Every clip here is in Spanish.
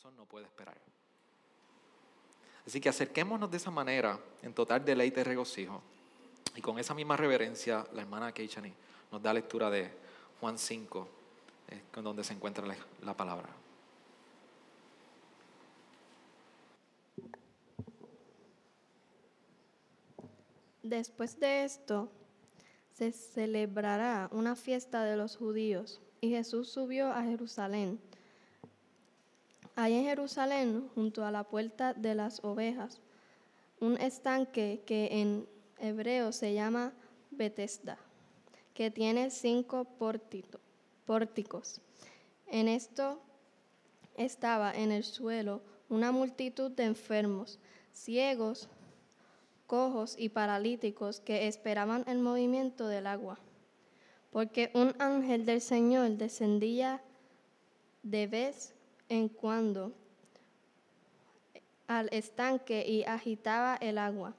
corazón no puede esperar. Así que acerquémonos de esa manera en total deleite y regocijo. Y con esa misma reverencia, la hermana Keichani nos da lectura de Juan 5, eh, donde se encuentra la palabra. Después de esto, se celebrará una fiesta de los judíos y Jesús subió a Jerusalén. Hay en Jerusalén, junto a la puerta de las ovejas, un estanque que en hebreo se llama Betesda, que tiene cinco pórticos. En esto estaba en el suelo una multitud de enfermos, ciegos, cojos y paralíticos que esperaban el movimiento del agua. Porque un ángel del Señor descendía de vez en cuando al estanque y agitaba el agua.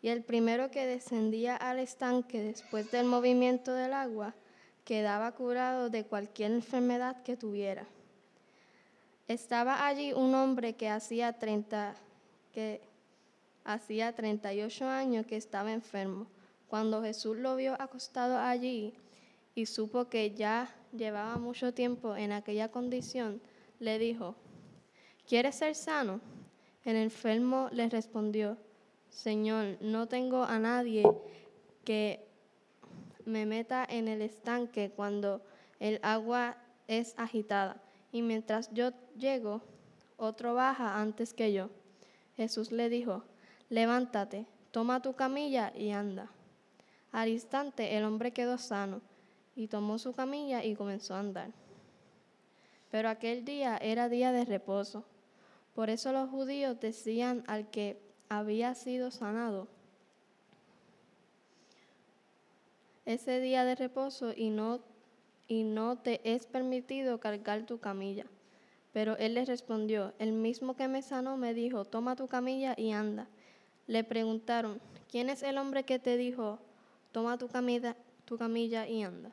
Y el primero que descendía al estanque después del movimiento del agua quedaba curado de cualquier enfermedad que tuviera. Estaba allí un hombre que hacía 30 que hacía 38 años que estaba enfermo. Cuando Jesús lo vio acostado allí y supo que ya llevaba mucho tiempo en aquella condición, le dijo, ¿quieres ser sano? El enfermo le respondió, Señor, no tengo a nadie que me meta en el estanque cuando el agua es agitada, y mientras yo llego, otro baja antes que yo. Jesús le dijo, levántate, toma tu camilla y anda. Al instante el hombre quedó sano y tomó su camilla y comenzó a andar. Pero aquel día era día de reposo. Por eso los judíos decían al que había sido sanado, ese día de reposo y no, y no te es permitido cargar tu camilla. Pero él les respondió, el mismo que me sanó me dijo, toma tu camilla y anda. Le preguntaron, ¿quién es el hombre que te dijo, toma tu camilla, tu camilla y anda?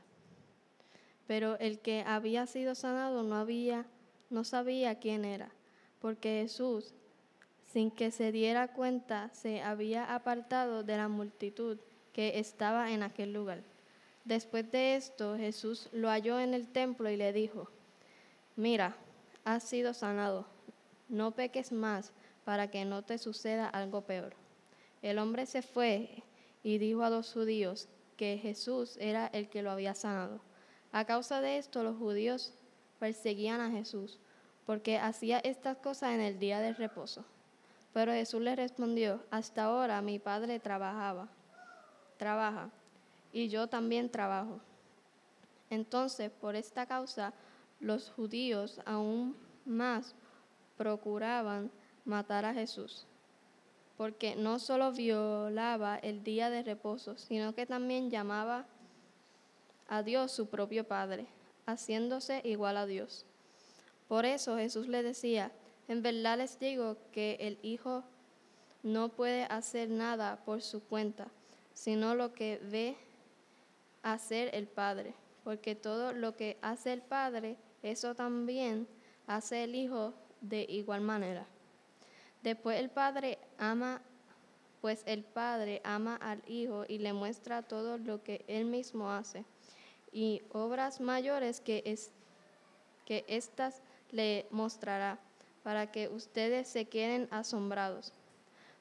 Pero el que había sido sanado no había, no sabía quién era, porque Jesús, sin que se diera cuenta, se había apartado de la multitud que estaba en aquel lugar. Después de esto, Jesús lo halló en el templo y le dijo, mira, has sido sanado, no peques más para que no te suceda algo peor. El hombre se fue y dijo a los judíos que Jesús era el que lo había sanado. A causa de esto los judíos perseguían a Jesús, porque hacía estas cosas en el día del reposo. Pero Jesús le respondió, hasta ahora mi padre trabajaba, trabaja, y yo también trabajo. Entonces, por esta causa, los judíos aún más procuraban matar a Jesús, porque no solo violaba el día de reposo, sino que también llamaba a Dios su propio Padre, haciéndose igual a Dios. Por eso Jesús le decía, en verdad les digo que el Hijo no puede hacer nada por su cuenta, sino lo que ve hacer el Padre, porque todo lo que hace el Padre, eso también hace el Hijo de igual manera. Después el Padre ama, pues el Padre ama al Hijo y le muestra todo lo que él mismo hace y obras mayores que, es, que éstas le mostrará, para que ustedes se queden asombrados.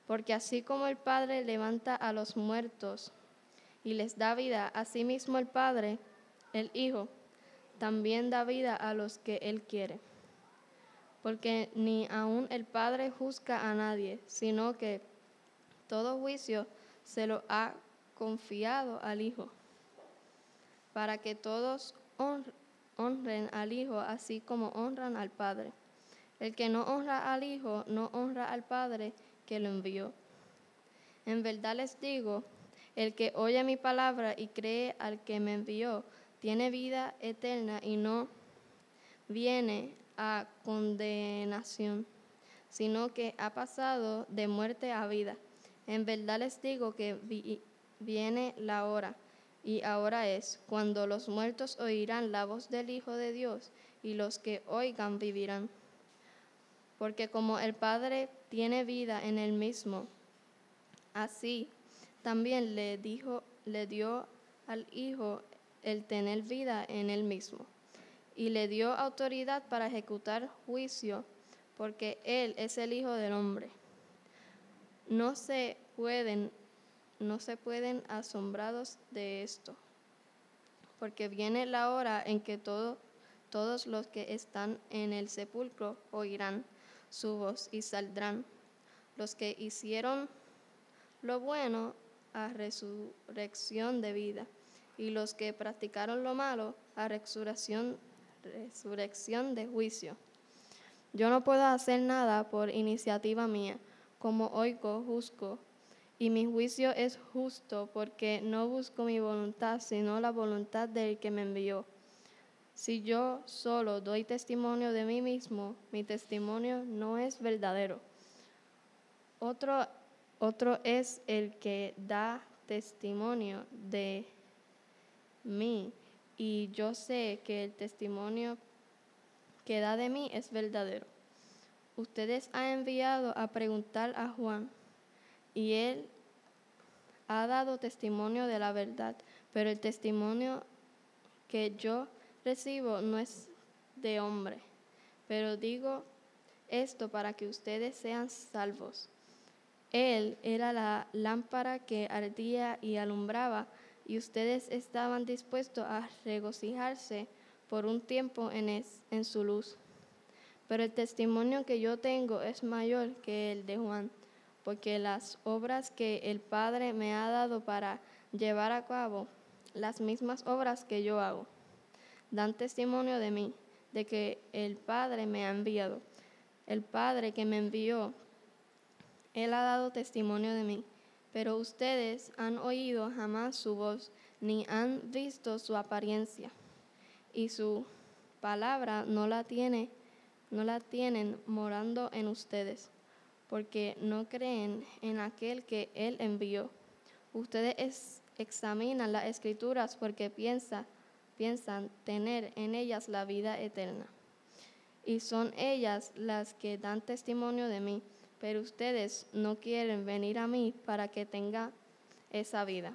Porque así como el Padre levanta a los muertos y les da vida, así mismo el Padre, el Hijo, también da vida a los que Él quiere. Porque ni aun el Padre juzga a nadie, sino que todo juicio se lo ha confiado al Hijo para que todos honren al Hijo así como honran al Padre. El que no honra al Hijo no honra al Padre que lo envió. En verdad les digo, el que oye mi palabra y cree al que me envió, tiene vida eterna y no viene a condenación, sino que ha pasado de muerte a vida. En verdad les digo que viene la hora y ahora es cuando los muertos oirán la voz del Hijo de Dios y los que oigan vivirán. Porque como el Padre tiene vida en él mismo, así también le, dijo, le dio al Hijo el tener vida en él mismo. Y le dio autoridad para ejecutar juicio, porque Él es el Hijo del Hombre. No se pueden, no se pueden asombrados de esto, porque viene la hora en que todo, todos los que están en el sepulcro oirán su voz y saldrán. Los que hicieron lo bueno a resurrección de vida y los que practicaron lo malo a resurrección, resurrección de juicio. Yo no puedo hacer nada por iniciativa mía, como oigo juzgo, y mi juicio es justo porque no busco mi voluntad, sino la voluntad del que me envió. Si yo solo doy testimonio de mí mismo, mi testimonio no es verdadero. Otro, otro es el que da testimonio de mí, y yo sé que el testimonio que da de mí es verdadero. Ustedes han enviado a preguntar a Juan, y él ha dado testimonio de la verdad, pero el testimonio que yo recibo no es de hombre, pero digo esto para que ustedes sean salvos. Él era la lámpara que ardía y alumbraba y ustedes estaban dispuestos a regocijarse por un tiempo en, en su luz. Pero el testimonio que yo tengo es mayor que el de Juan, porque las obras que el Padre me ha dado para llevar a cabo, las mismas obras que yo hago, dan testimonio de mí, de que el Padre me ha enviado. El Padre que me envió, Él ha dado testimonio de mí. Pero ustedes han oído jamás su voz, ni han visto su apariencia, y su palabra no la tiene, no la tienen morando en ustedes, porque no creen en aquel que él envió. Ustedes examinan las escrituras porque piensa, piensan tener en ellas la vida eterna. Y son ellas las que dan testimonio de mí pero ustedes no quieren venir a mí para que tenga esa vida.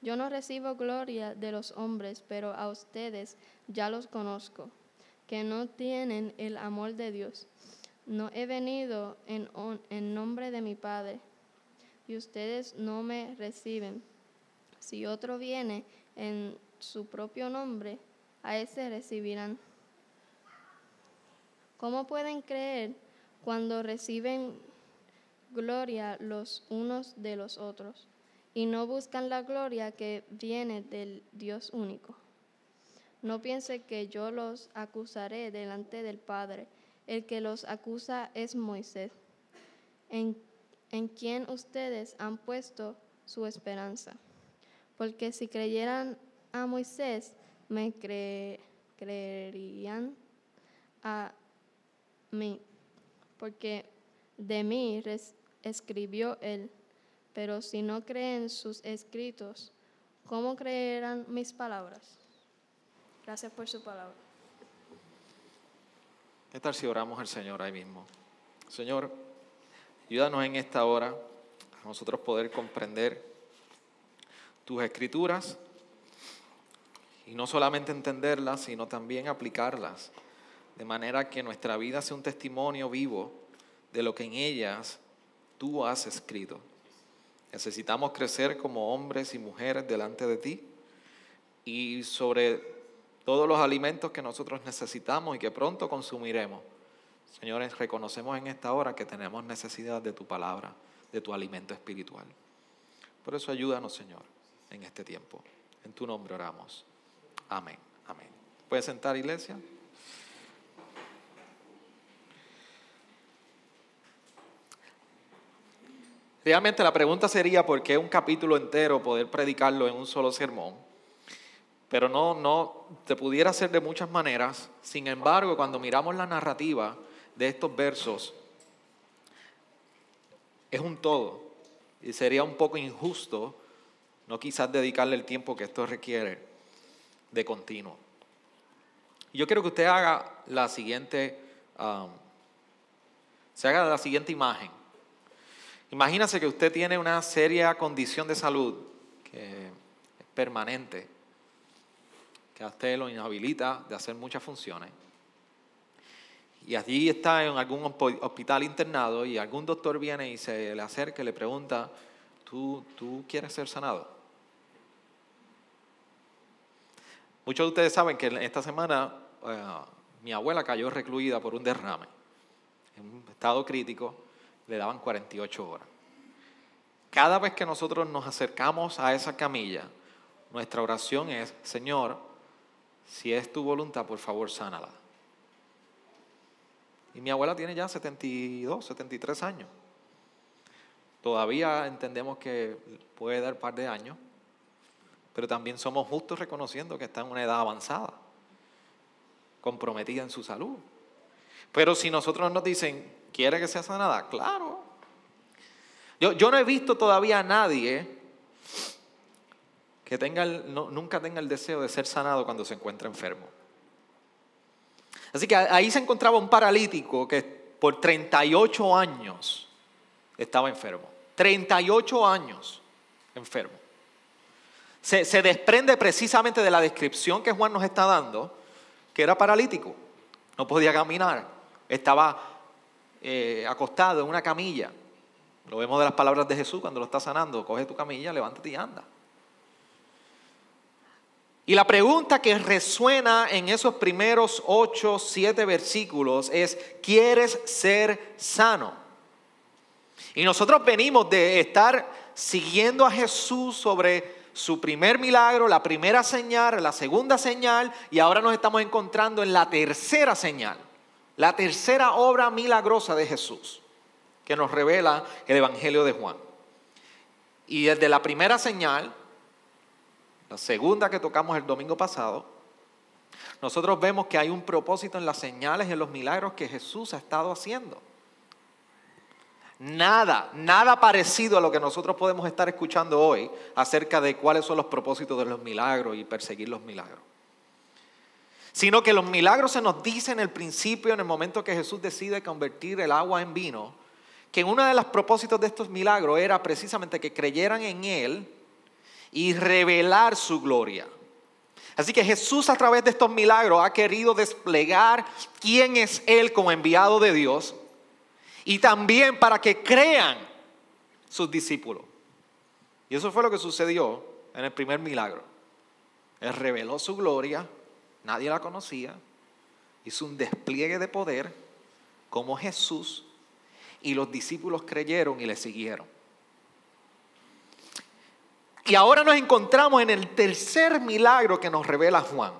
Yo no recibo gloria de los hombres, pero a ustedes ya los conozco, que no tienen el amor de Dios. No he venido en, en nombre de mi Padre, y ustedes no me reciben. Si otro viene en su propio nombre, a ese recibirán. ¿Cómo pueden creer cuando reciben gloria los unos de los otros y no buscan la gloria que viene del Dios único. No piense que yo los acusaré delante del Padre. El que los acusa es Moisés, en, quien ustedes han puesto su esperanza. Porque si creyeran a Moisés, me creerían a mí porque de mí escribió él. Pero si no creen sus escritos, ¿cómo creerán mis palabras? Gracias por su palabra. ¿Qué tal si oramos al Señor ahí mismo? Señor, ayúdanos en esta hora a nosotros poder comprender tus escrituras y no solamente entenderlas, sino también aplicarlas de manera que nuestra vida sea un testimonio vivo de lo que en ellas tú has escrito. Necesitamos crecer como hombres y mujeres delante de ti y sobre todos los alimentos que nosotros necesitamos y que pronto consumiremos. Señores, reconocemos en esta hora que tenemos necesidad de tu palabra, de tu alimento espiritual. Por eso ayúdanos, Señor, en este tiempo. En tu nombre oramos. Amén. Amén. ¿Puedes sentar, iglesia? Realmente la pregunta sería por qué un capítulo entero poder predicarlo en un solo sermón. Pero no, no, se pudiera hacer de muchas maneras. Sin embargo, cuando miramos la narrativa de estos versos, es un todo. Y sería un poco injusto no quizás dedicarle el tiempo que esto requiere de continuo. Yo quiero que usted haga la siguiente um, Se haga la siguiente imagen. Imagínese que usted tiene una seria condición de salud que es permanente, que a usted lo inhabilita de hacer muchas funciones. Y allí está en algún hospital internado y algún doctor viene y se le acerca y le pregunta, ¿tú, tú quieres ser sanado? Muchos de ustedes saben que esta semana eh, mi abuela cayó recluida por un derrame, en un estado crítico, le daban 48 horas. Cada vez que nosotros nos acercamos a esa camilla, nuestra oración es, Señor, si es tu voluntad, por favor, sánala. Y mi abuela tiene ya 72, 73 años. Todavía entendemos que puede dar un par de años, pero también somos justos reconociendo que está en una edad avanzada, comprometida en su salud. Pero si nosotros nos dicen, ¿quiere que sea sanada? Claro. Yo, yo no he visto todavía a nadie que nunca tenga el deseo de ser sanado cuando se encuentra enfermo. Así que ahí se encontraba un paralítico que por 38 años estaba enfermo. 38 años enfermo. Se, desprende precisamente de la descripción que Juan nos está dando, que era paralítico, no podía caminar, estaba eh, acostado en una camilla. Lo vemos de las palabras de Jesús cuando lo está sanando, coge tu camilla, levántate y anda. Y la pregunta que resuena en esos primeros ocho, siete versículos es, ¿quieres ser sano? Y nosotros venimos de estar siguiendo a Jesús sobre su primer milagro, la primera señal, la segunda señal, y ahora nos estamos encontrando en la tercera señal, la tercera obra milagrosa de Jesús, que nos revela el Evangelio de Juan. Y desde la primera señal, la segunda que tocamos el domingo pasado, nosotros vemos que hay un propósito en las señales y en los milagros que Jesús ha estado haciendo. Nada, nada parecido a lo que nosotros podemos estar escuchando hoy acerca de cuáles son los propósitos de los milagros y perseguir los milagros. Sino que los milagros se nos dicen en el principio, en el momento que Jesús decide convertir el agua en vino, que uno de los propósitos de estos milagros era precisamente que creyeran en Él y revelar su gloria. Así que Jesús a través de estos milagros ha querido desplegar quién es Él como enviado de Dios y también para que crean sus discípulos. Y eso fue lo que sucedió en el primer milagro. Él reveló su gloria, nadie la conocía, hizo un despliegue de poder como Jesús y los discípulos creyeron y le siguieron. Y ahora nos encontramos en el tercer milagro que nos revela Juan.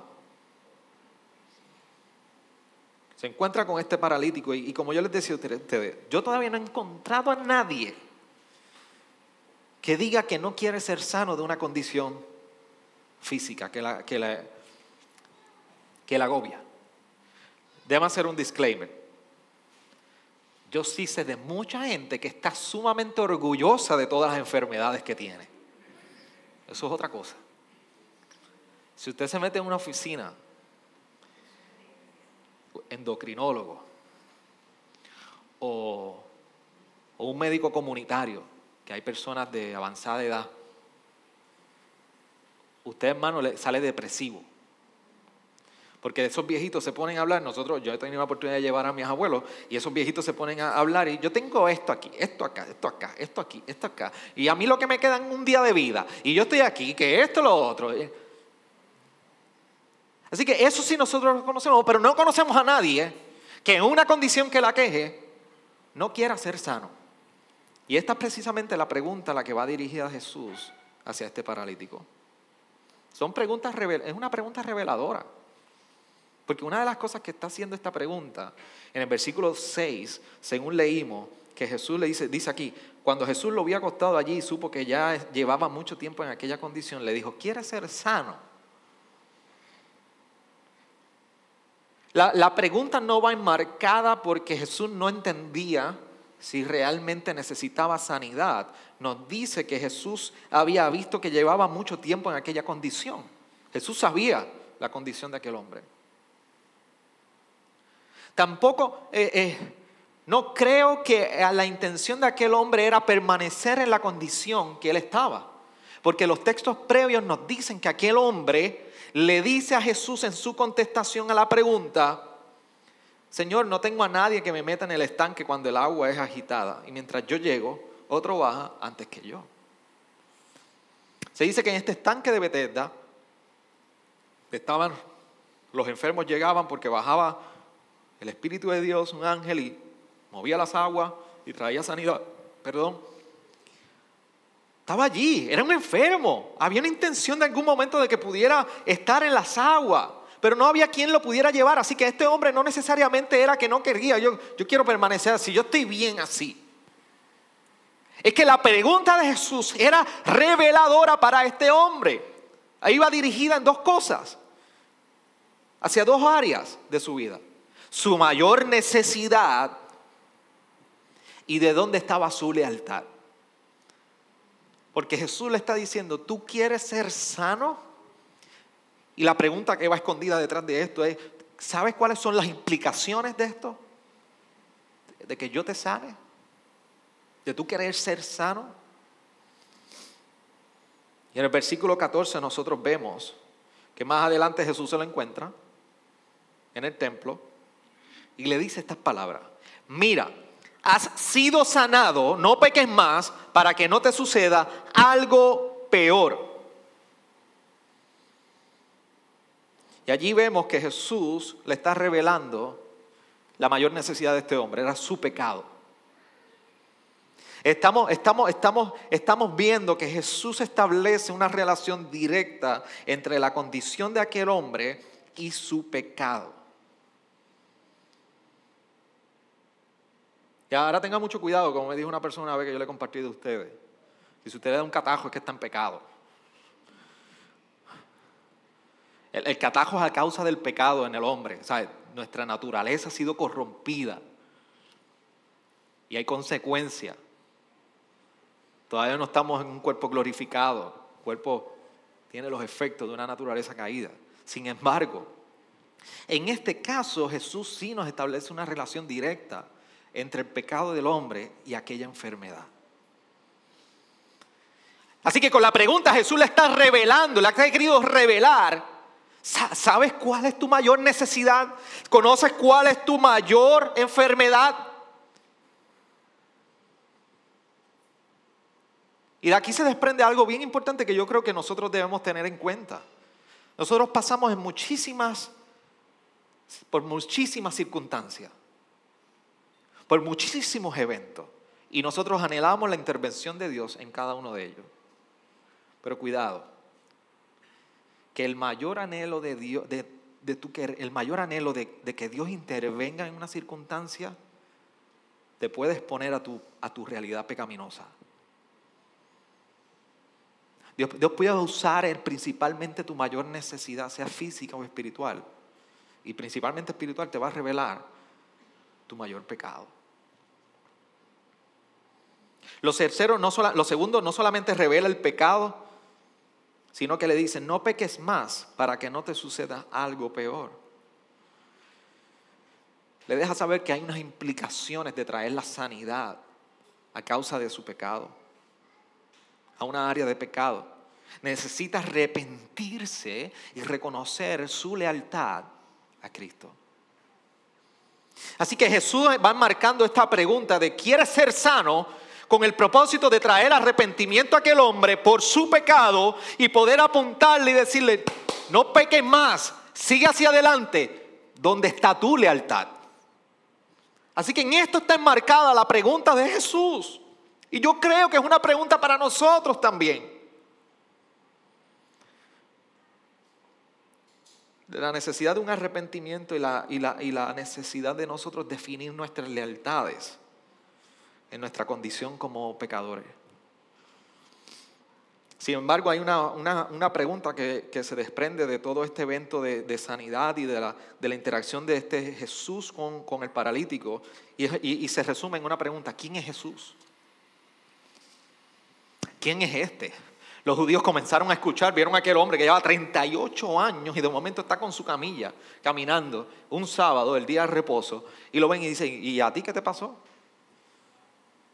Se encuentra con este paralítico y, como yo les decía a ustedes, yo todavía no he encontrado a nadie que diga que no quiere ser sano de una condición física que la, que la, que la agobia. Déjame hacer un disclaimer. Yo sí sé de mucha gente que está sumamente orgullosa de todas las enfermedades que tiene. Eso es otra cosa. Si usted se mete en una oficina, endocrinólogo o, un médico comunitario, que hay personas de avanzada edad, usted hermano le sale depresivo porque esos viejitos se ponen a hablar, nosotros, yo he tenido la oportunidad de llevar a mis abuelos y esos viejitos se ponen a hablar y yo tengo esto aquí, esto acá, esto acá, esto aquí, esto acá. Y a mí lo que me queda en un día de vida y yo estoy aquí, que esto, lo otro. Así que eso sí nosotros lo conocemos, pero no conocemos a nadie que en una condición que la queje no quiera ser sano. Y esta es precisamente la pregunta a la que va dirigida Jesús hacia este paralítico. Son preguntas, es una pregunta reveladora. Porque una de las cosas que está haciendo esta pregunta, en el versículo 6, según leímos, que Jesús le dice, dice aquí, cuando Jesús lo había acostado allí y supo que ya llevaba mucho tiempo en aquella condición, le dijo, ¿quieres ser sano? La, la pregunta no va enmarcada porque Jesús no entendía si realmente necesitaba sanidad. Nos dice que Jesús había visto que llevaba mucho tiempo en aquella condición. Jesús sabía la condición de aquel hombre. Tampoco eh, eh, No creo que la intención de aquel hombre era permanecer en la condición que él estaba. Porque los textos previos nos dicen que aquel hombre le dice a Jesús en su contestación a la pregunta, Señor, no tengo a nadie que me meta en el estanque cuando el agua es agitada. Y mientras yo llego, otro baja antes que yo. Se dice que en este estanque de Bethesda estaban, los enfermos llegaban porque bajaba el Espíritu de Dios, un ángel, y movía las aguas y traía sanidad. Perdón. Estaba allí, era un enfermo. Había una intención de algún momento de que pudiera estar en las aguas, pero no había quien lo pudiera llevar. Así que este hombre no necesariamente era que no quería. Yo, yo quiero permanecer así, yo estoy bien así. Es que la pregunta de Jesús era reveladora para este hombre. Ahí va dirigida en dos cosas, hacia dos áreas de su vida. Su mayor necesidad y de dónde estaba su lealtad. Porque Jesús le está diciendo, ¿tú quieres ser sano? Y la pregunta que va escondida detrás de esto es, ¿sabes cuáles son las implicaciones de esto? De que yo te sane de tú querer ser sano. Y en el versículo 14 nosotros vemos que más adelante Jesús se lo encuentra en el templo y le dice estas palabras. Mira, has sido sanado, no peques más para que no te suceda algo peor. Y allí vemos que Jesús le está revelando la mayor necesidad de este hombre, era su pecado. Estamos, estamos, estamos, estamos viendo que Jesús establece una relación directa entre la condición de aquel hombre y su pecado. Y ahora tenga mucho cuidado, como me dijo una persona una vez que yo le compartí de ustedes. Y si usted le da un catajo es que está en pecado. El, catajo es a causa del pecado en el hombre. O nuestra naturaleza ha sido corrompida. Y hay consecuencias. Todavía no estamos en un cuerpo glorificado. El cuerpo tiene los efectos de una naturaleza caída. Sin embargo, en este caso Jesús sí nos establece una relación directa entre el pecado del hombre y aquella enfermedad. Así que con la pregunta Jesús le está revelando, le ha querido revelar, ¿sabes cuál es tu mayor necesidad? ¿Conoces cuál es tu mayor enfermedad? Y de aquí se desprende algo bien importante que yo creo que nosotros debemos tener en cuenta. Nosotros pasamos en muchísimas, por muchísimas circunstancias, por muchísimos eventos, y nosotros anhelamos la intervención de Dios en cada uno de ellos. Pero cuidado, que el mayor anhelo de Dios, de, tu, el mayor anhelo de, de, que Dios intervenga en una circunstancia, te puede exponer a tu, a tu realidad pecaminosa. Dios, puede usar principalmente tu mayor necesidad, sea física o espiritual. Y principalmente espiritual te va a revelar tu mayor pecado. Lo, no lo segundo no solamente revela el pecado, sino que le dice, no peques más para que no te suceda algo peor. Le deja saber que hay unas implicaciones de traer la sanidad a causa de su pecado a una área de pecado. Necesita arrepentirse y reconocer su lealtad a Cristo. Así que Jesús va marcando esta pregunta de ¿quiere ser sano? Con el propósito de traer arrepentimiento a aquel hombre por su pecado y poder apuntarle y decirle, no peques más, sigue hacia adelante, donde está tu lealtad. Así que en esto está enmarcada la pregunta de Jesús. Y yo creo que es una pregunta para nosotros también. De la necesidad de un arrepentimiento y la, y la, y la necesidad de nosotros definir nuestras lealtades en nuestra condición como pecadores. Sin embargo, hay una, una, pregunta que, que, se desprende de todo este evento de, de sanidad y de la, de la, interacción de este Jesús con, con el paralítico, y, y, y, se resume en una pregunta, ¿quién es Jesús? ¿Quién es este? Los judíos comenzaron a escuchar, vieron a aquel hombre que lleva 38 años y de momento está con su camilla caminando un sábado, el día de reposo, y lo ven y dicen, ¿y a ti qué te pasó?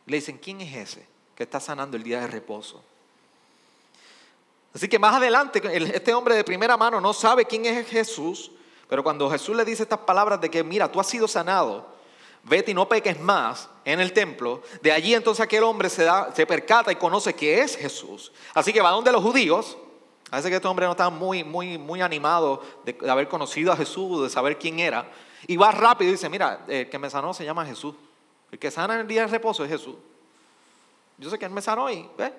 Le dicen, ¿quién es ese que está sanando el día de reposo? Así que más adelante, este hombre de primera mano no sabe quién es Jesús, pero cuando Jesús le dice estas palabras de que, mira, tú has sido sanado, vete y no peques más en el templo, de allí entonces aquel hombre se, da, se percata y conoce que es Jesús. Así que va donde los judíos, parece que este hombre no estaba muy, muy, muy animado de, haber conocido a Jesús, de saber quién era, y va rápido y dice, mira, el que me sanó se llama Jesús. El que sana en el día de reposo es Jesús. Yo sé que él me sanó y, ¿ves?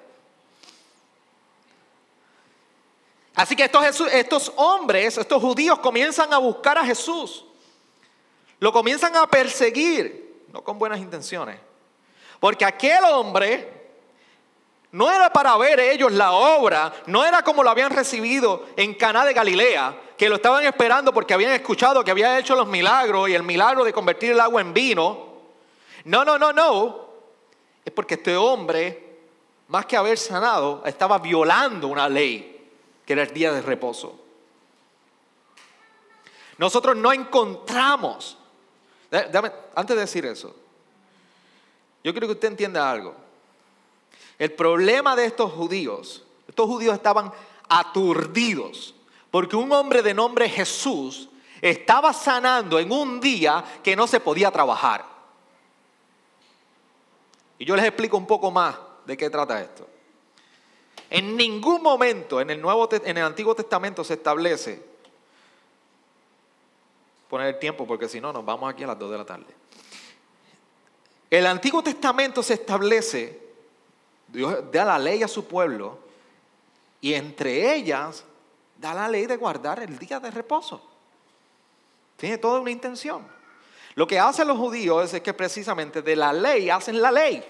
Así que estos, estos hombres, estos judíos comienzan a buscar a Jesús. Lo comienzan a perseguir, no con buenas intenciones. Porque aquel hombre no era para ver ellos la obra, no era como lo habían recibido en Caná de Galilea, que lo estaban esperando porque habían escuchado que había hecho los milagros y el milagro de convertir el agua en vino. No, no, no, no. Es porque este hombre, más que haber sanado, estaba violando una ley que era el día de reposo. Nosotros no encontramos, antes de decir eso, yo quiero que usted entienda algo. El problema de estos judíos, estos judíos estaban aturdidos, porque un hombre de nombre Jesús estaba sanando en un día que no se podía trabajar. Y yo les explico un poco más de qué trata esto. En ningún momento en el, Nuevo, en el Antiguo Testamento se establece, poner el tiempo porque si no nos vamos aquí a las 2 de la tarde. El Antiguo Testamento se establece, Dios da la ley a su pueblo y entre ellas da la ley de guardar el día de reposo. Tiene toda una intención. Lo que hacen los judíos es que precisamente de la ley hacen la ley.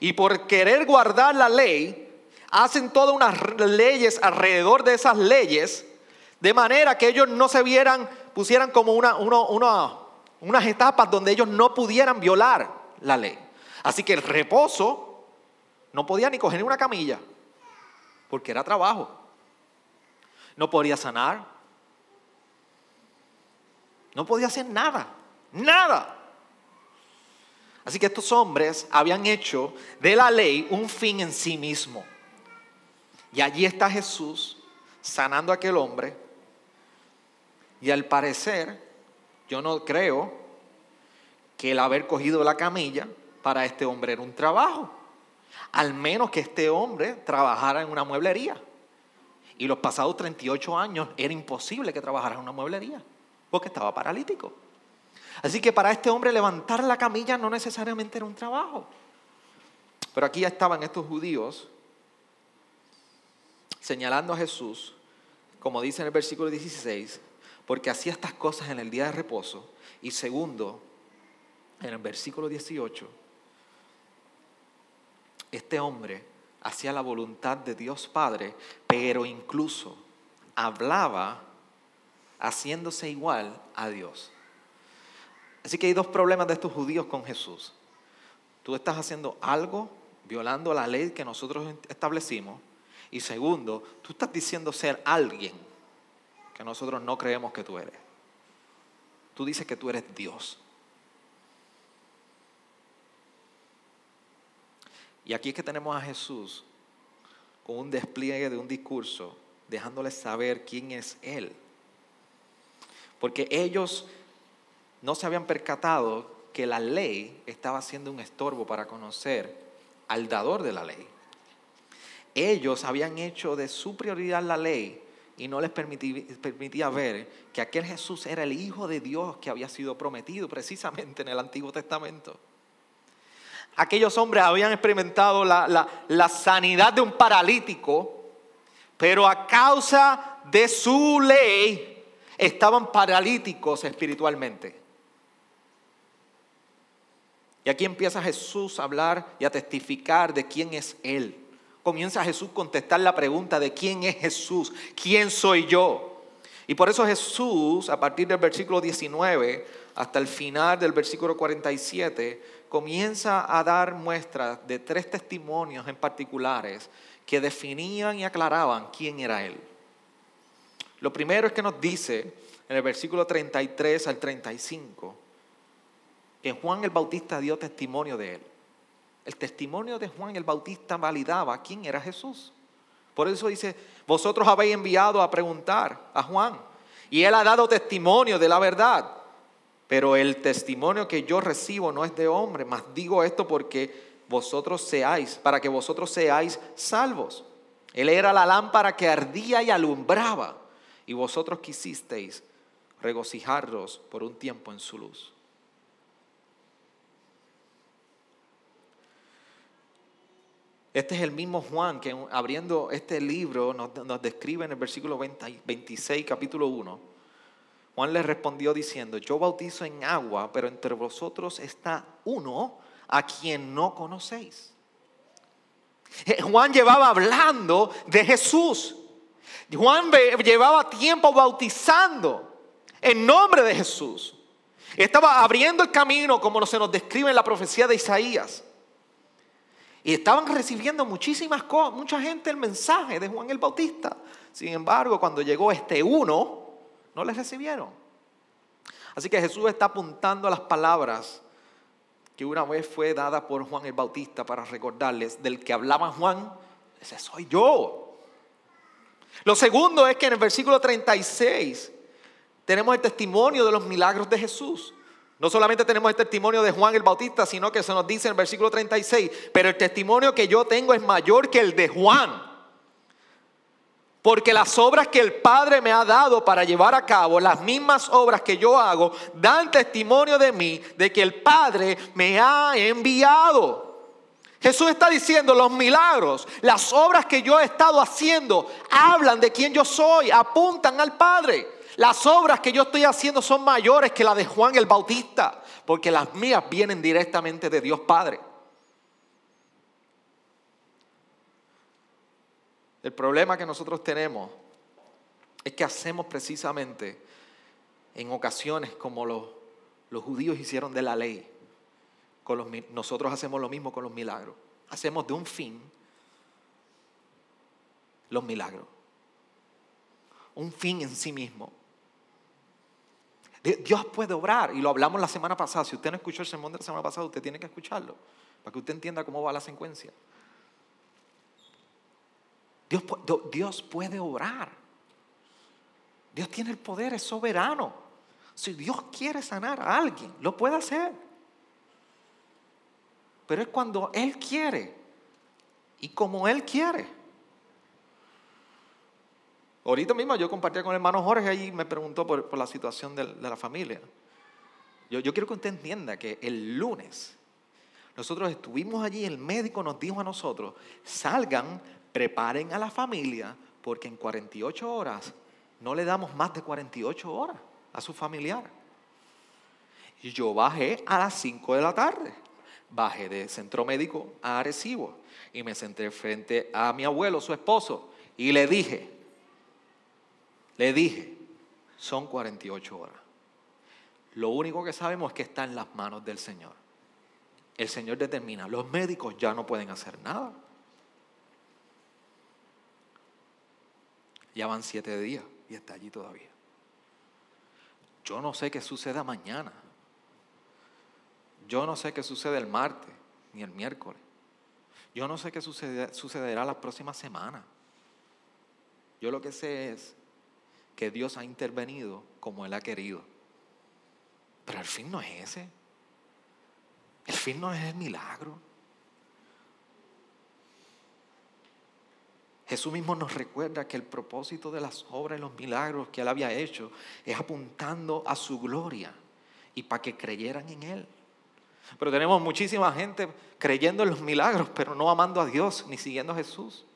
Y por querer guardar la ley, hacen todas unas leyes alrededor de esas leyes, de manera que ellos no se vieran, pusieran como una, unas etapas donde ellos no pudieran violar la ley. Así que el reposo no podía ni coger una camilla, porque era trabajo. No podía sanar. No podía hacer nada, nada. Así que estos hombres habían hecho de la ley un fin en sí mismo. Y allí está Jesús sanando a aquel hombre. Y al parecer, yo no creo que el haber cogido la camilla para este hombre era un trabajo. Al menos que este hombre trabajara en una mueblería. Y los pasados 38 años era imposible que trabajara en una mueblería, porque estaba paralítico. Así que para este hombre levantar la camilla no necesariamente era un trabajo. Pero aquí ya estaban estos judíos señalando a Jesús, como dice en el versículo 16, porque hacía estas cosas en el día de reposo. Y segundo, en el versículo 18, este hombre hacía la voluntad de Dios Padre, pero incluso hablaba haciéndose igual a Dios. Así que hay dos problemas de estos judíos con Jesús. Tú estás haciendo algo violando la ley que nosotros establecimos y segundo, tú estás diciendo ser alguien que nosotros no creemos que tú eres. Tú dices que tú eres Dios. Y aquí es que tenemos a Jesús con un despliegue de un discurso, dejándoles saber quién es Él. Porque ellos no se habían percatado que la ley estaba siendo un estorbo para conocer al dador de la ley ellos habían hecho de su prioridad la ley y no les permitía, ver que aquel Jesús era el Hijo de Dios que había sido prometido precisamente en el Antiguo Testamento. Aquellos hombres habían experimentado la, la sanidad de un paralítico, pero a causa de su ley estaban paralíticos espiritualmente. Y aquí empieza Jesús a hablar y a testificar de quién es Él comienza Jesús a contestar la pregunta de quién es Jesús, quién soy yo. Y por eso Jesús, a partir del versículo 19 hasta el final del versículo 47, comienza a dar muestras de tres testimonios en particulares que definían y aclaraban quién era Él. Lo primero es que nos dice en el versículo 33 al 35 que Juan el Bautista dio testimonio de Él. El testimonio de Juan el Bautista validaba quién era Jesús. Por eso dice, vosotros habéis enviado a preguntar a Juan y él ha dado testimonio de la verdad. Pero el testimonio que yo recibo no es de hombre, mas digo esto porque vosotros seáis, para que vosotros seáis salvos. Él era la lámpara que ardía y alumbraba, y vosotros quisisteis regocijaros por un tiempo en su luz. Este es el mismo Juan que abriendo este libro nos, describe en el versículo 26, capítulo 1. Juan le respondió diciendo, yo bautizo en agua, pero entre vosotros está uno a quien no conocéis. Eh, Juan llevaba hablando de Jesús. Juan llevaba tiempo bautizando en nombre de Jesús. Estaba abriendo el camino como se nos describe en la profecía de Isaías. Y estaban recibiendo muchísimas cosas, mucha gente el mensaje de Juan el Bautista. Sin embargo, cuando llegó este uno, no le recibieron. Así que Jesús está apuntando a las palabras que una vez fue dada por Juan el Bautista para recordarles del que hablaba Juan, ese soy yo. Lo segundo es que en el versículo 36 tenemos el testimonio de los milagros de Jesús. No solamente tenemos el testimonio de Juan el Bautista, sino que se nos dice en el versículo 36, pero el testimonio que yo tengo es mayor que el de Juan. Porque las obras que el Padre me ha dado para llevar a cabo, las mismas obras que yo hago, dan testimonio de mí, de que el Padre me ha enviado. Jesús está diciendo, los milagros, las obras que yo he estado haciendo, hablan de quién yo soy, apuntan al Padre. Las obras que yo estoy haciendo son mayores que las de Juan el Bautista, porque las mías vienen directamente de Dios Padre. El problema que nosotros tenemos es que hacemos precisamente en ocasiones como los, los judíos hicieron de la ley. Con nosotros hacemos lo mismo con los milagros. Hacemos de un fin los milagros. Un fin en sí mismo. Dios puede obrar y lo hablamos la semana pasada. Si usted no escuchó el sermón de la semana pasada, usted tiene que escucharlo para que usted entienda cómo va la secuencia. Dios, Dios puede obrar. Dios tiene el poder, es soberano. Si Dios quiere sanar a alguien, lo puede hacer. Pero es cuando Él quiere y como Él quiere. Ahorita mismo yo compartía con el hermano Jorge y me preguntó por, la situación de, la familia. Yo, quiero que usted entienda que el lunes nosotros estuvimos allí, el médico nos dijo a nosotros, salgan, preparen a la familia, porque en 48 horas no le damos más de 48 horas a su familiar. Y yo bajé a las 5 de la tarde, bajé de centro médico a Arecibo y me senté frente a mi abuelo, su esposo, y le dije, le dije, son 48 horas. Lo único que sabemos es que está en las manos del Señor. El Señor determina, los médicos ya no pueden hacer nada. Ya van siete días y está allí todavía. Yo no sé qué suceda mañana. Yo no sé qué sucede el martes ni el miércoles. Yo no sé qué sucederá la próxima semana. Yo lo que sé es que Dios ha intervenido como Él ha querido. Pero el fin no es ese. El fin no es el milagro. Jesús mismo nos recuerda que el propósito de las obras y los milagros que Él había hecho es apuntando a su gloria y para que creyeran en Él. Pero tenemos muchísima gente creyendo en los milagros, pero no amando a Dios ni siguiendo a Jesús.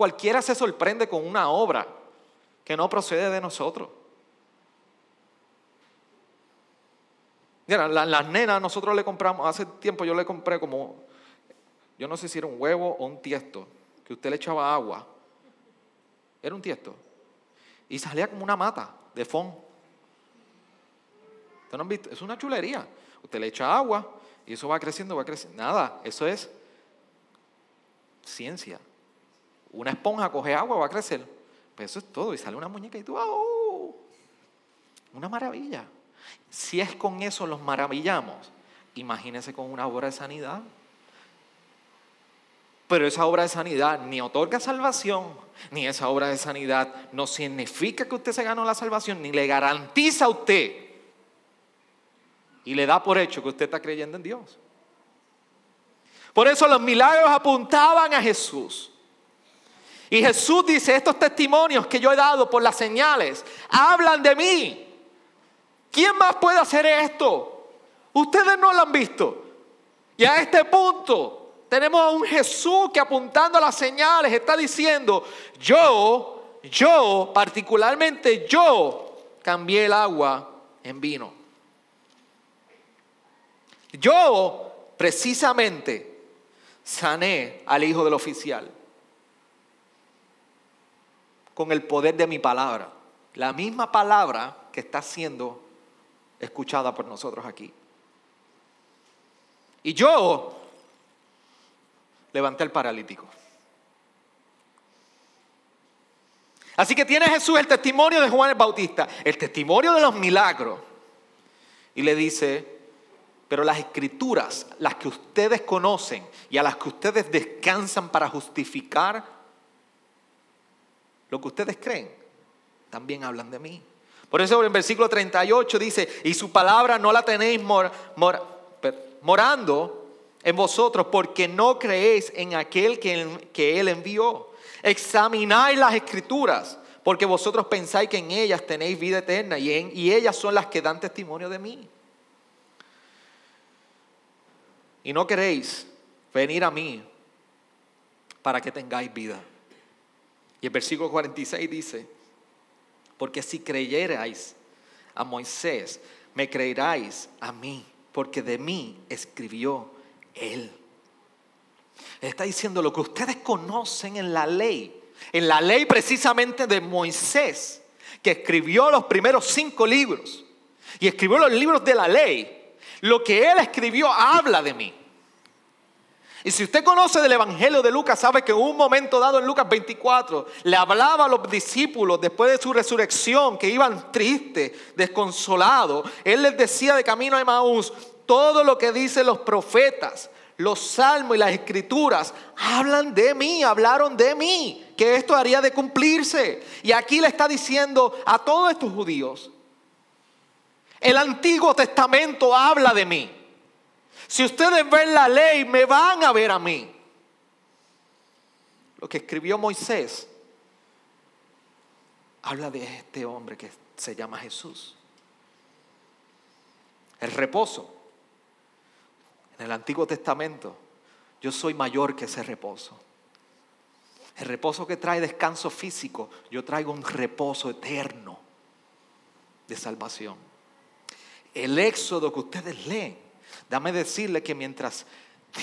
Cualquiera se sorprende con una obra que no procede de nosotros. Mira, las nenas nosotros le compramos, hace tiempo yo le compré como, yo no sé si era un huevo o un tiesto, que usted le echaba agua. Era un tiesto. Y salía como una mata de fon. ¿Ustedes no han visto? Es una chulería. Usted le echa agua y eso va creciendo, va creciendo. Nada, eso es ciencia. Una esponja coge agua, va a crecer. Pues eso es todo. Y sale una muñeca y tú, ¡oh! Una maravilla. Si es con eso los maravillamos, imagínese con una obra de sanidad. Pero esa obra de sanidad ni otorga salvación, ni esa obra de sanidad no significa que usted se ganó la salvación, ni le garantiza a usted. Y le da por hecho que usted está creyendo en Dios. Por eso los milagros apuntaban a Jesús. Y Jesús dice, estos testimonios que yo he dado por las señales, hablan de mí. ¿Quién más puede hacer esto? Ustedes no lo han visto. Y a este punto tenemos a un Jesús que apuntando a las señales está diciendo, yo, yo, particularmente yo, cambié el agua en vino. Yo, precisamente, sané al hijo del oficial con el poder de mi palabra. La misma palabra que está siendo escuchada por nosotros aquí. Y yo levanté al paralítico. Así que tiene Jesús el testimonio de Juan el Bautista, el testimonio de los milagros. Y le dice, pero las escrituras, las que ustedes conocen y a las que ustedes descansan para justificar lo que ustedes creen, también hablan de mí. Por eso en versículo 38 dice, y su palabra no la tenéis morando en vosotros porque no creéis en aquel que, Él envió. Examináis las escrituras porque vosotros pensáis que en ellas tenéis vida eterna y, y ellas son las que dan testimonio de mí. Y no queréis venir a mí para que tengáis vida. Y el versículo 46 dice, porque si creyerais a Moisés, me creeráis a mí, porque de mí escribió él. está diciendo lo que ustedes conocen en la ley, en la ley precisamente de Moisés, que escribió los primeros cinco libros y escribió los libros de la ley. Lo que él escribió habla de mí. Y si usted conoce del Evangelio de Lucas, sabe que en un momento dado en Lucas 24 le hablaba a los discípulos después de su resurrección que iban tristes, desconsolados. Él les decía de camino a Emaús, todo lo que dicen los profetas, los salmos y las escrituras hablan de mí, hablaron de mí, que esto haría de cumplirse. Y aquí le está diciendo a todos estos judíos, el Antiguo Testamento habla de mí. Si ustedes ven la ley, me van a ver a mí. Lo que escribió Moisés habla de este hombre que se llama Jesús. El reposo en el Antiguo Testamento, yo soy mayor que ese reposo. El reposo que trae descanso físico, yo traigo un reposo eterno de salvación. El éxodo que ustedes leen, dame decirle que mientras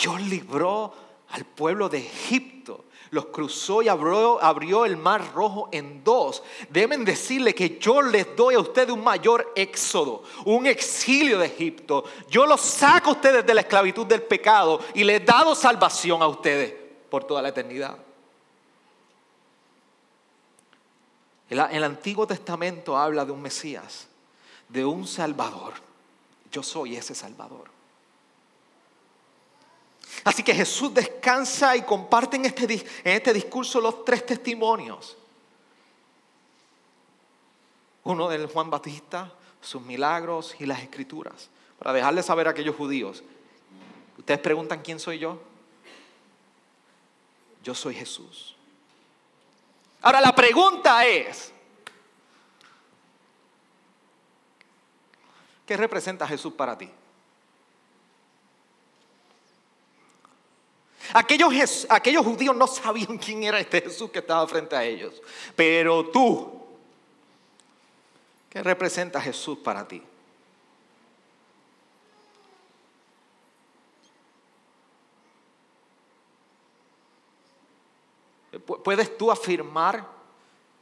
Dios libró al pueblo de Egipto los cruzó y abrió, el mar rojo en dos. Deben decirle que yo les doy a ustedes un mayor éxodo, un exilio de Egipto. Yo los saco a ustedes de la esclavitud del pecado y les he dado salvación a ustedes por toda la eternidad. el Antiguo Testamento habla de un Mesías, de un Salvador. Yo soy ese Salvador. Así que Jesús descansa y comparte en este, en este discurso los tres testimonios. Uno del Juan Batista, sus milagros y las escrituras. Para dejarles saber a aquellos judíos, ustedes preguntan quién soy yo. Yo soy Jesús. Ahora la pregunta es, ¿qué representa Jesús para ti? Aquellos, aquellos judíos no sabían quién era este Jesús que estaba frente a ellos. Pero tú, ¿qué representa Jesús para ti? ¿Puedes tú afirmar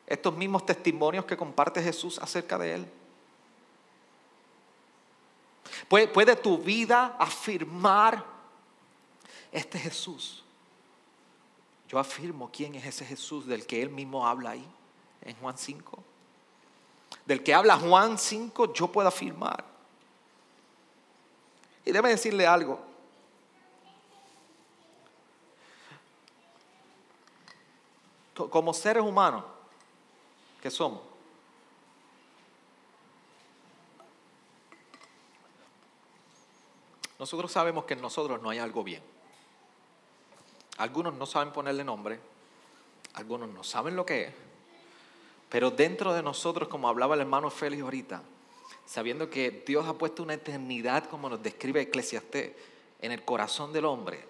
estos mismos testimonios que comparte Jesús acerca de Él? ¿Puede tu vida afirmar este Jesús. Yo afirmo quién es ese Jesús del que él mismo habla ahí, en Juan 5. Del que habla Juan 5, yo puedo afirmar. Y déjeme decirle algo. Como seres humanos que somos, nosotros sabemos que en nosotros no hay algo bien. Algunos no saben ponerle nombre, algunos no saben lo que es, pero dentro de nosotros, como hablaba el hermano Félix ahorita, sabiendo que Dios ha puesto una eternidad, como nos describe Eclesiastés, en el corazón del hombre,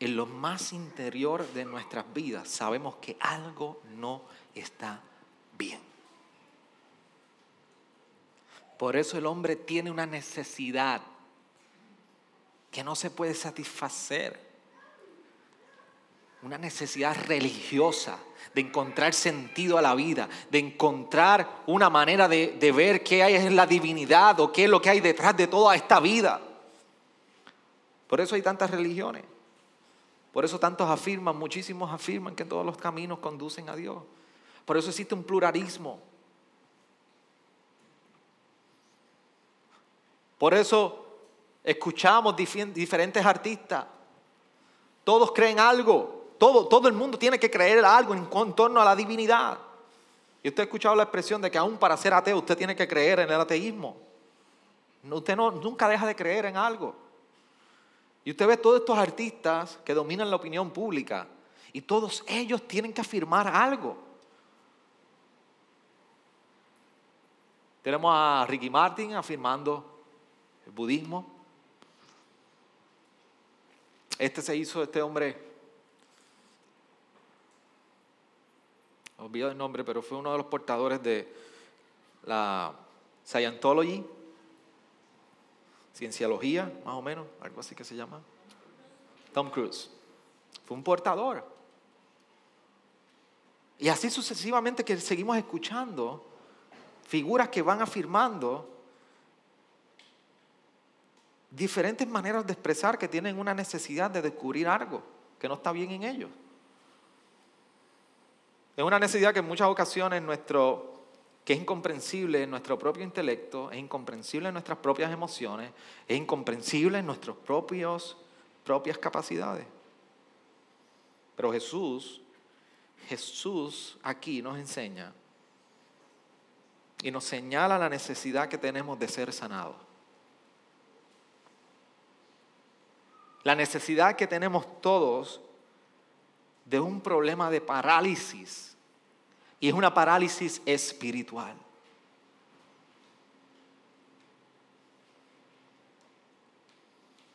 en lo más interior de nuestras vidas, sabemos que algo no está bien. Por eso el hombre tiene una necesidad que no se puede satisfacer una necesidad religiosa de encontrar sentido a la vida, de encontrar una manera de, ver qué hay en la divinidad o qué es lo que hay detrás de toda esta vida. Por eso hay tantas religiones. Por eso tantos afirman, muchísimos afirman que todos los caminos conducen a Dios. Por eso existe un pluralismo. Por eso escuchamos diferentes artistas. Todos creen algo. Todo, todo el mundo tiene que creer algo en, torno a la divinidad. Y usted ha escuchado la expresión de que aún para ser ateo usted tiene que creer en el ateísmo. Usted no, nunca deja de creer en algo. Y usted ve todos estos artistas que dominan la opinión pública y todos ellos tienen que afirmar algo. Tenemos a Ricky Martin afirmando el budismo. Este se hizo, este hombre, olvido el nombre, pero fue uno de los portadores de la Scientology, cienciología, más o menos, algo así que se llama. Tom Cruise. Fue un portador. Y así sucesivamente que seguimos escuchando figuras que van afirmando diferentes maneras de expresar que tienen una necesidad de descubrir algo que no está bien en ellos. Es una necesidad que en muchas ocasiones nuestro, que es incomprensible en nuestro propio intelecto, es incomprensible en nuestras propias emociones, es incomprensible en nuestras propias capacidades. Pero Jesús, Jesús aquí nos enseña y nos señala la necesidad que tenemos de ser sanados. La necesidad que tenemos todos de un problema de parálisis y es una parálisis espiritual.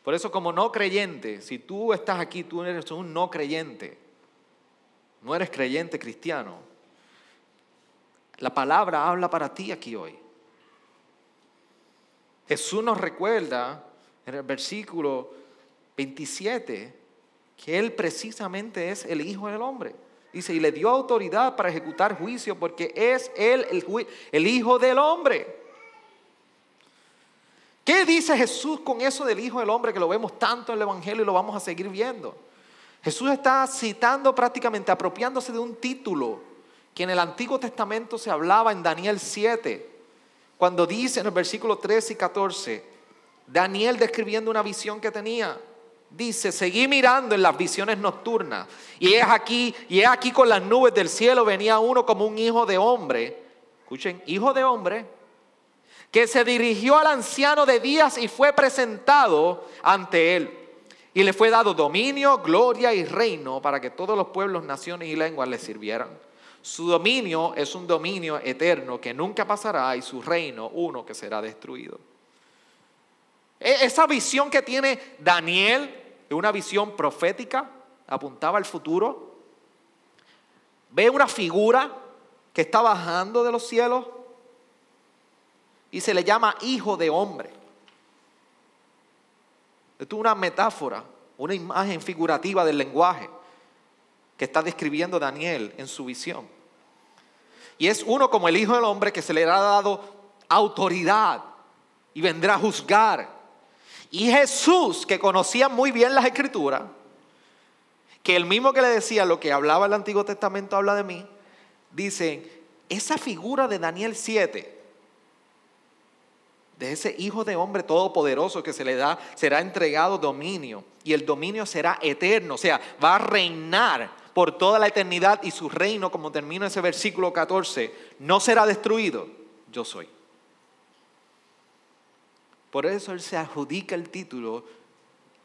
Por eso como no creyente, si tú estás aquí, tú eres un no creyente, no eres creyente cristiano, la palabra habla para ti aquí hoy. Jesús nos recuerda en el versículo 27 que Él precisamente es el Hijo del Hombre. Dice, y le dio autoridad para ejecutar juicio porque es Él el, el Hijo del Hombre. ¿Qué dice Jesús con eso del Hijo del Hombre que lo vemos tanto en el Evangelio y lo vamos a seguir viendo? Jesús está citando prácticamente, apropiándose de un título que en el Antiguo Testamento se hablaba en Daniel 7, cuando dice en el versículo 13 y 14, Daniel describiendo una visión que tenía dice, seguí mirando en las visiones nocturnas. Y es aquí, y es aquí con las nubes del cielo venía uno como un hijo de hombre. Escuchen, hijo de hombre, que se dirigió al anciano de días y fue presentado ante él. Y le fue dado dominio, gloria y reino para que todos los pueblos, naciones y lenguas le sirvieran. Su dominio es un dominio eterno que nunca pasará y su reino uno que será destruido. E, esa visión que tiene Daniel una visión profética, apuntaba al futuro. Ve una figura que está bajando de los cielos y se le llama hijo de hombre. Esto es una metáfora, una imagen figurativa del lenguaje que está describiendo Daniel en su visión. Y es uno como el hijo del hombre que se le ha dado autoridad y vendrá a juzgar y Jesús, que conocía muy bien las escrituras, que el mismo que le decía lo que hablaba el Antiguo Testamento habla de mí, dice, esa figura de Daniel 7, de ese hijo de hombre todopoderoso que se le da, será entregado dominio y el dominio será eterno, o sea, va a reinar por toda la eternidad y su reino, como termina ese versículo 14, no será destruido, yo soy. Por eso él se adjudica el título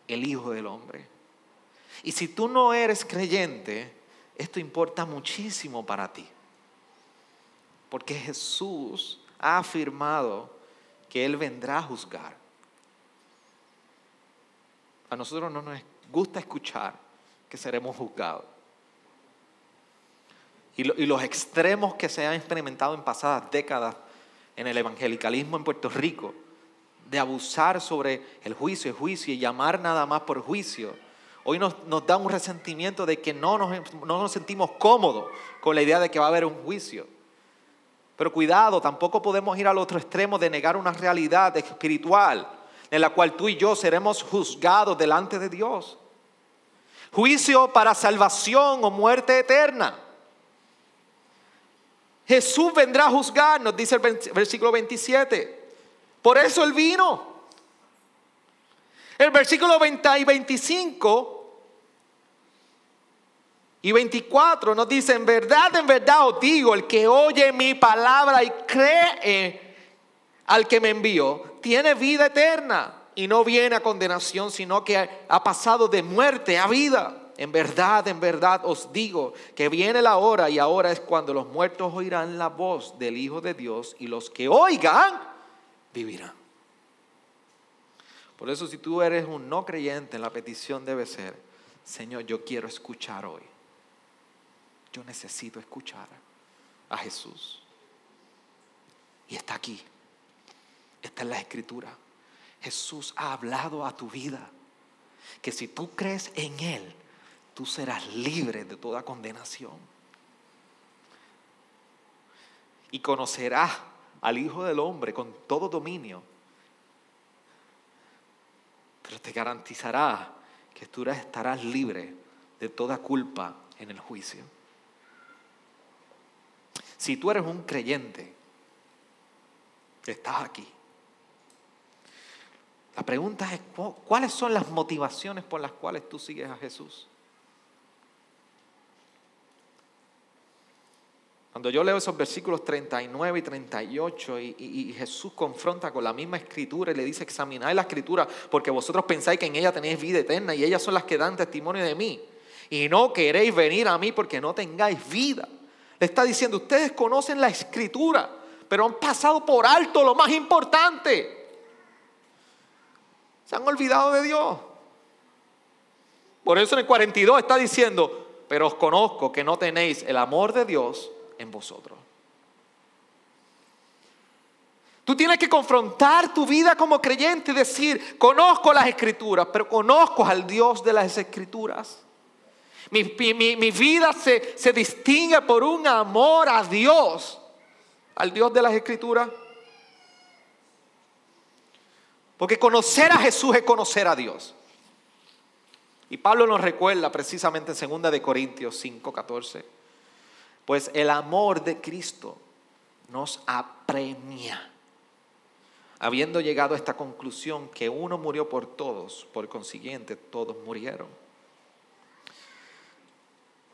el Hijo del Hombre. Y si tú no eres creyente, esto importa muchísimo para ti. Porque Jesús ha afirmado que Él vendrá a juzgar. A nosotros no nos gusta escuchar que seremos juzgados. Y, los extremos que se han experimentado en pasadas décadas en el evangelicalismo en Puerto Rico, de abusar sobre el juicio, el juicio y llamar nada más por juicio, hoy nos, da un resentimiento de que no nos, no nos sentimos cómodos con la idea de que va a haber un juicio. Pero cuidado, tampoco podemos ir al otro extremo de negar una realidad espiritual en la cual tú y yo seremos juzgados delante de Dios. Juicio para salvación o muerte eterna. Jesús vendrá a juzgar, nos dice el versículo 27. Por eso Él vino. El versículo 20 y 25 y 24 nos dice, en verdad, en verdad os digo, el que oye mi palabra y cree al que me envió, tiene vida eterna y no viene a condenación, sino que ha pasado de muerte a vida. En verdad, en verdad os digo que viene la hora y ahora es cuando los muertos oirán la voz del Hijo de Dios y los que oigan vivirán. Por eso si tú eres un no creyente, la petición debe ser, Señor, yo quiero escuchar hoy. Yo necesito escuchar a Jesús. Y está aquí. Está en la escritura. Jesús ha hablado a tu vida. Que si tú crees en Él, tú serás libre de toda condenación. Y conocerás al Hijo del Hombre con todo dominio. Pero te garantizará que tú estarás libre de toda culpa en el juicio. Si tú eres un creyente, estás aquí. La pregunta es, ¿cuáles son las motivaciones por las cuales tú sigues a Jesús? Cuando yo leo esos versículos 39 y 38 y, y, Jesús confronta con la misma escritura y le dice, examinad la escritura porque vosotros pensáis que en ella tenéis vida eterna y ellas son las que dan testimonio de mí. Y no queréis venir a mí porque no tengáis vida. Le está diciendo, ustedes conocen la escritura, pero han pasado por alto lo más importante. Se han olvidado de Dios. Por eso en el 42 está diciendo, pero os conozco que no tenéis el amor de Dios en vosotros. Tú tienes que confrontar tu vida como creyente y decir, conozco las escrituras, pero conozco al Dios de las escrituras. Mi, vida se, se distingue por un amor a Dios, al Dios de las Escrituras. Porque conocer a Jesús es conocer a Dios. Y Pablo nos recuerda precisamente en 2 de Corintios 5, 14. Pues el amor de Cristo nos apremia. Habiendo llegado a esta conclusión que uno murió por todos, por consiguiente todos murieron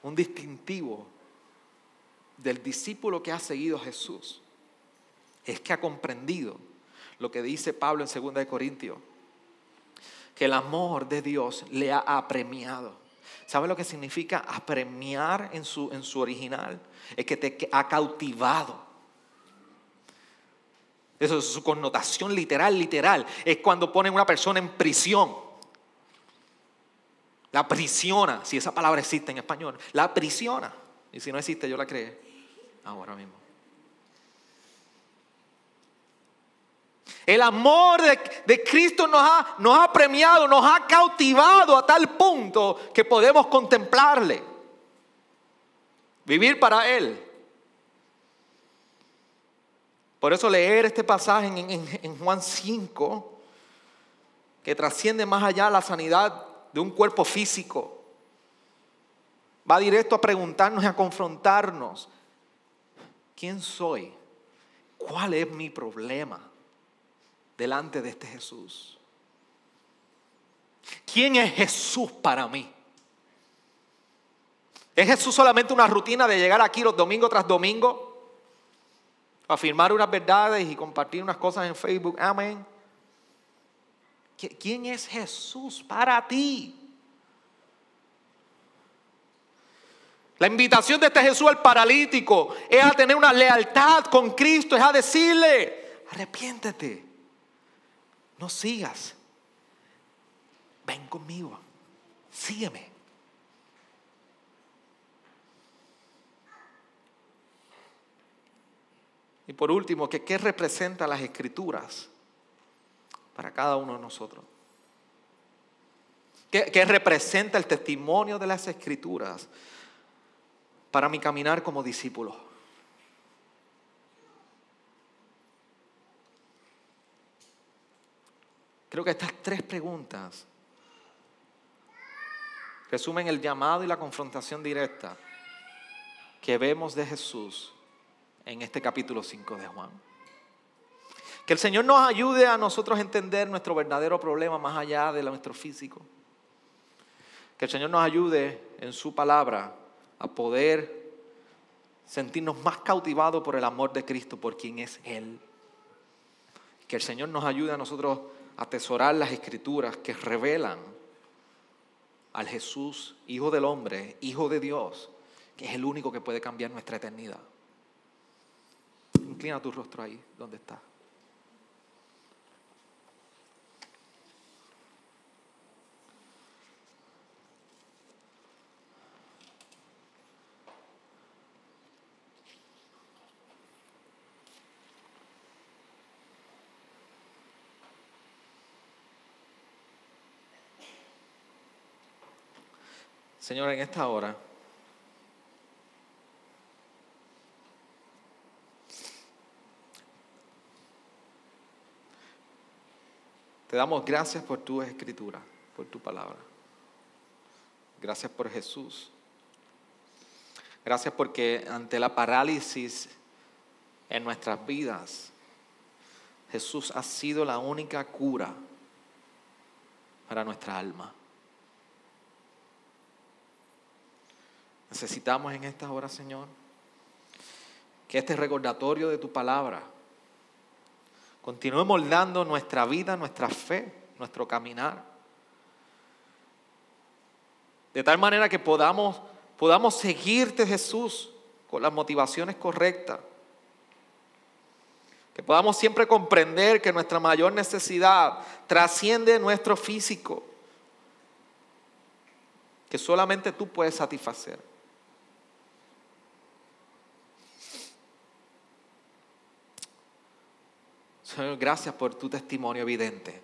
un distintivo del discípulo que ha seguido a Jesús es que ha comprendido lo que dice Pablo en 2 de Corintios, que el amor de Dios le ha apremiado. ¿Sabe lo que significa apremiar en su, en su original? Es que te ha cautivado. Eso es su connotación literal, literal. Es cuando ponen una persona en prisión. La prisiona, si esa palabra existe en español, la prisiona. Y si no existe, yo la creé ahora mismo. El amor de, Cristo nos ha, premiado, nos ha cautivado a tal punto que podemos contemplarle, vivir para Él. Por eso leer este pasaje en, en Juan 5, que trasciende más allá la sanidad de un cuerpo físico, Va directo a preguntarnos y a confrontarnos. ¿Quién soy? ¿Cuál es mi problema delante de este Jesús? ¿Quién es Jesús para mí? ¿Es Jesús solamente una rutina de llegar aquí los domingos tras domingo? Afirmar unas verdades y compartir unas cosas en Facebook. Amén. ¿Quién es Jesús para ti? La invitación de este Jesús al paralítico es a tener una lealtad con Cristo, es a decirle, arrepiéntete, no sigas, ven conmigo, sígueme. Y por último, qué representa las escrituras para cada uno de nosotros. ¿Qué, ¿Qué, representa el testimonio de las escrituras para mi caminar como discípulo? Creo que estas tres preguntas resumen el llamado y la confrontación directa que vemos de Jesús en este capítulo 5 de Juan. Que el Señor nos ayude a nosotros a entender nuestro verdadero problema más allá de nuestro físico. Que el Señor nos ayude en su palabra a poder sentirnos más cautivados por el amor de Cristo, por quien es Él. Que el Señor nos ayude a nosotros atesorar las escrituras que revelan al Jesús, Hijo del Hombre, Hijo de Dios, que es el único que puede cambiar nuestra eternidad. Inclina tu rostro ahí, donde está. Señor, en esta hora Te damos gracias por tu escritura, por tu palabra. Gracias por Jesús. Gracias porque ante la parálisis en nuestras vidas, Jesús ha sido la única cura para nuestra alma. Necesitamos en esta hora, Señor, que este recordatorio de tu palabra Continúe moldando nuestra vida, nuestra fe, nuestro caminar. De tal manera que podamos, podamos seguirte, Jesús, con las motivaciones correctas. Que podamos siempre comprender que nuestra mayor necesidad trasciende nuestro físico. Que solamente tú puedes satisfacer. Señor, gracias por tu testimonio evidente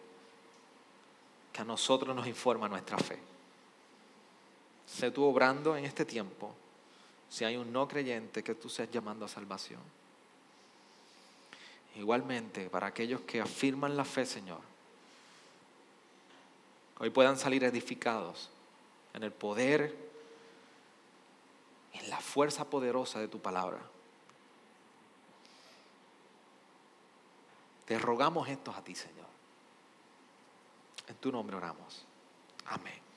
que a nosotros nos informa nuestra fe. Sé tú obrando en este tiempo. Si hay un no creyente, que tú seas llamando a salvación. Igualmente, para aquellos que afirman la fe, Señor, hoy puedan salir edificados en el poder, en la fuerza poderosa de tu palabra. Te rogamos esto a ti, Señor. En tu nombre oramos. Amén.